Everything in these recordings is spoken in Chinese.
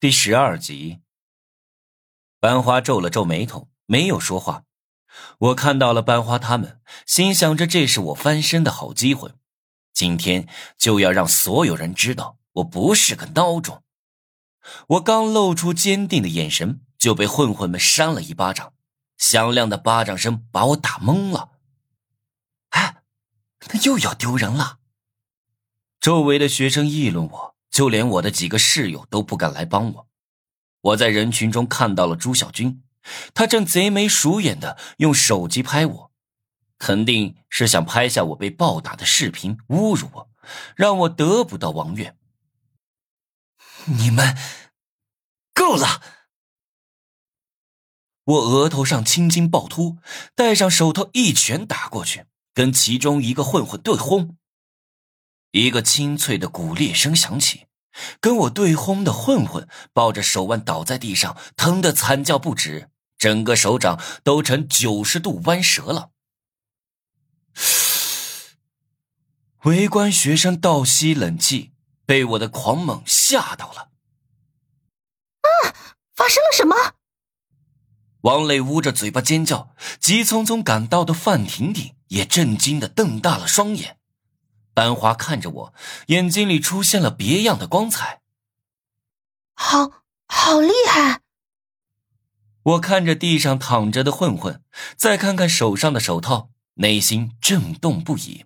第十二集，班花皱了皱眉头，没有说话。我看到了班花他们，心想着这是我翻身的好机会，今天就要让所有人知道我不是个孬种。我刚露出坚定的眼神，就被混混们扇了一巴掌，响亮的巴掌声把我打懵了。哎，那又要丢人了！周围的学生议论我。就连我的几个室友都不敢来帮我。我在人群中看到了朱小军，他正贼眉鼠眼的用手机拍我，肯定是想拍下我被暴打的视频，侮辱我，让我得不到王月。你们够了！我额头上青筋暴突，戴上手套一拳打过去，跟其中一个混混对轰。一个清脆的骨裂声响起。跟我对轰的混混抱着手腕倒在地上，疼得惨叫不止，整个手掌都成九十度弯折了。围观学生倒吸冷气，被我的狂猛吓到了。啊！发生了什么？王磊捂着嘴巴尖叫，急匆匆赶到的范婷婷也震惊的瞪大了双眼。班花看着我，眼睛里出现了别样的光彩。好，好厉害！我看着地上躺着的混混，再看看手上的手套，内心震动不已。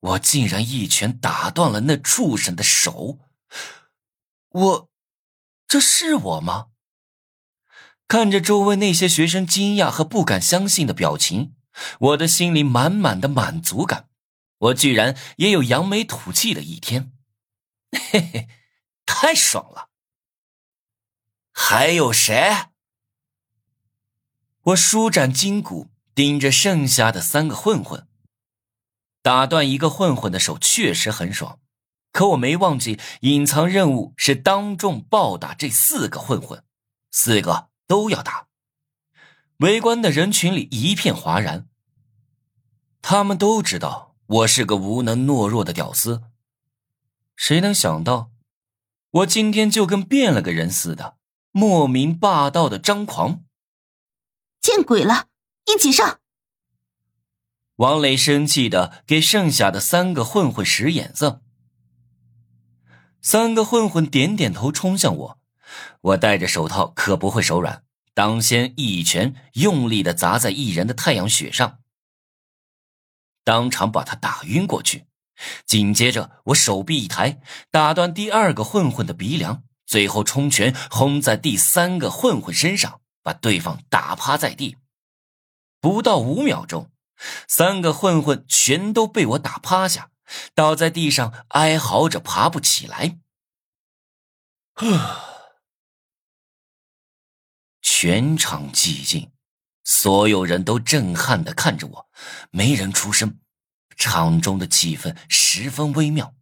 我竟然一拳打断了那畜生的手！我，这是我吗？看着周围那些学生惊讶和不敢相信的表情，我的心里满满的满足感。我居然也有扬眉吐气的一天，嘿嘿，太爽了！还有谁？我舒展筋骨，盯着剩下的三个混混，打断一个混混的手确实很爽，可我没忘记隐藏任务是当众暴打这四个混混，四个都要打。围观的人群里一片哗然，他们都知道。我是个无能懦弱的屌丝，谁能想到，我今天就跟变了个人似的，莫名霸道的张狂。见鬼了！一起上！王磊生气的给剩下的三个混混使眼色。三个混混点点头，冲向我。我戴着手套，可不会手软，当先一拳用力的砸在一人的太阳穴上。当场把他打晕过去，紧接着我手臂一抬，打断第二个混混的鼻梁，最后冲拳轰在第三个混混身上，把对方打趴在地。不到五秒钟，三个混混全都被我打趴下，倒在地上哀嚎着爬不起来。全场寂静。所有人都震撼的看着我，没人出声，场中的气氛十分微妙。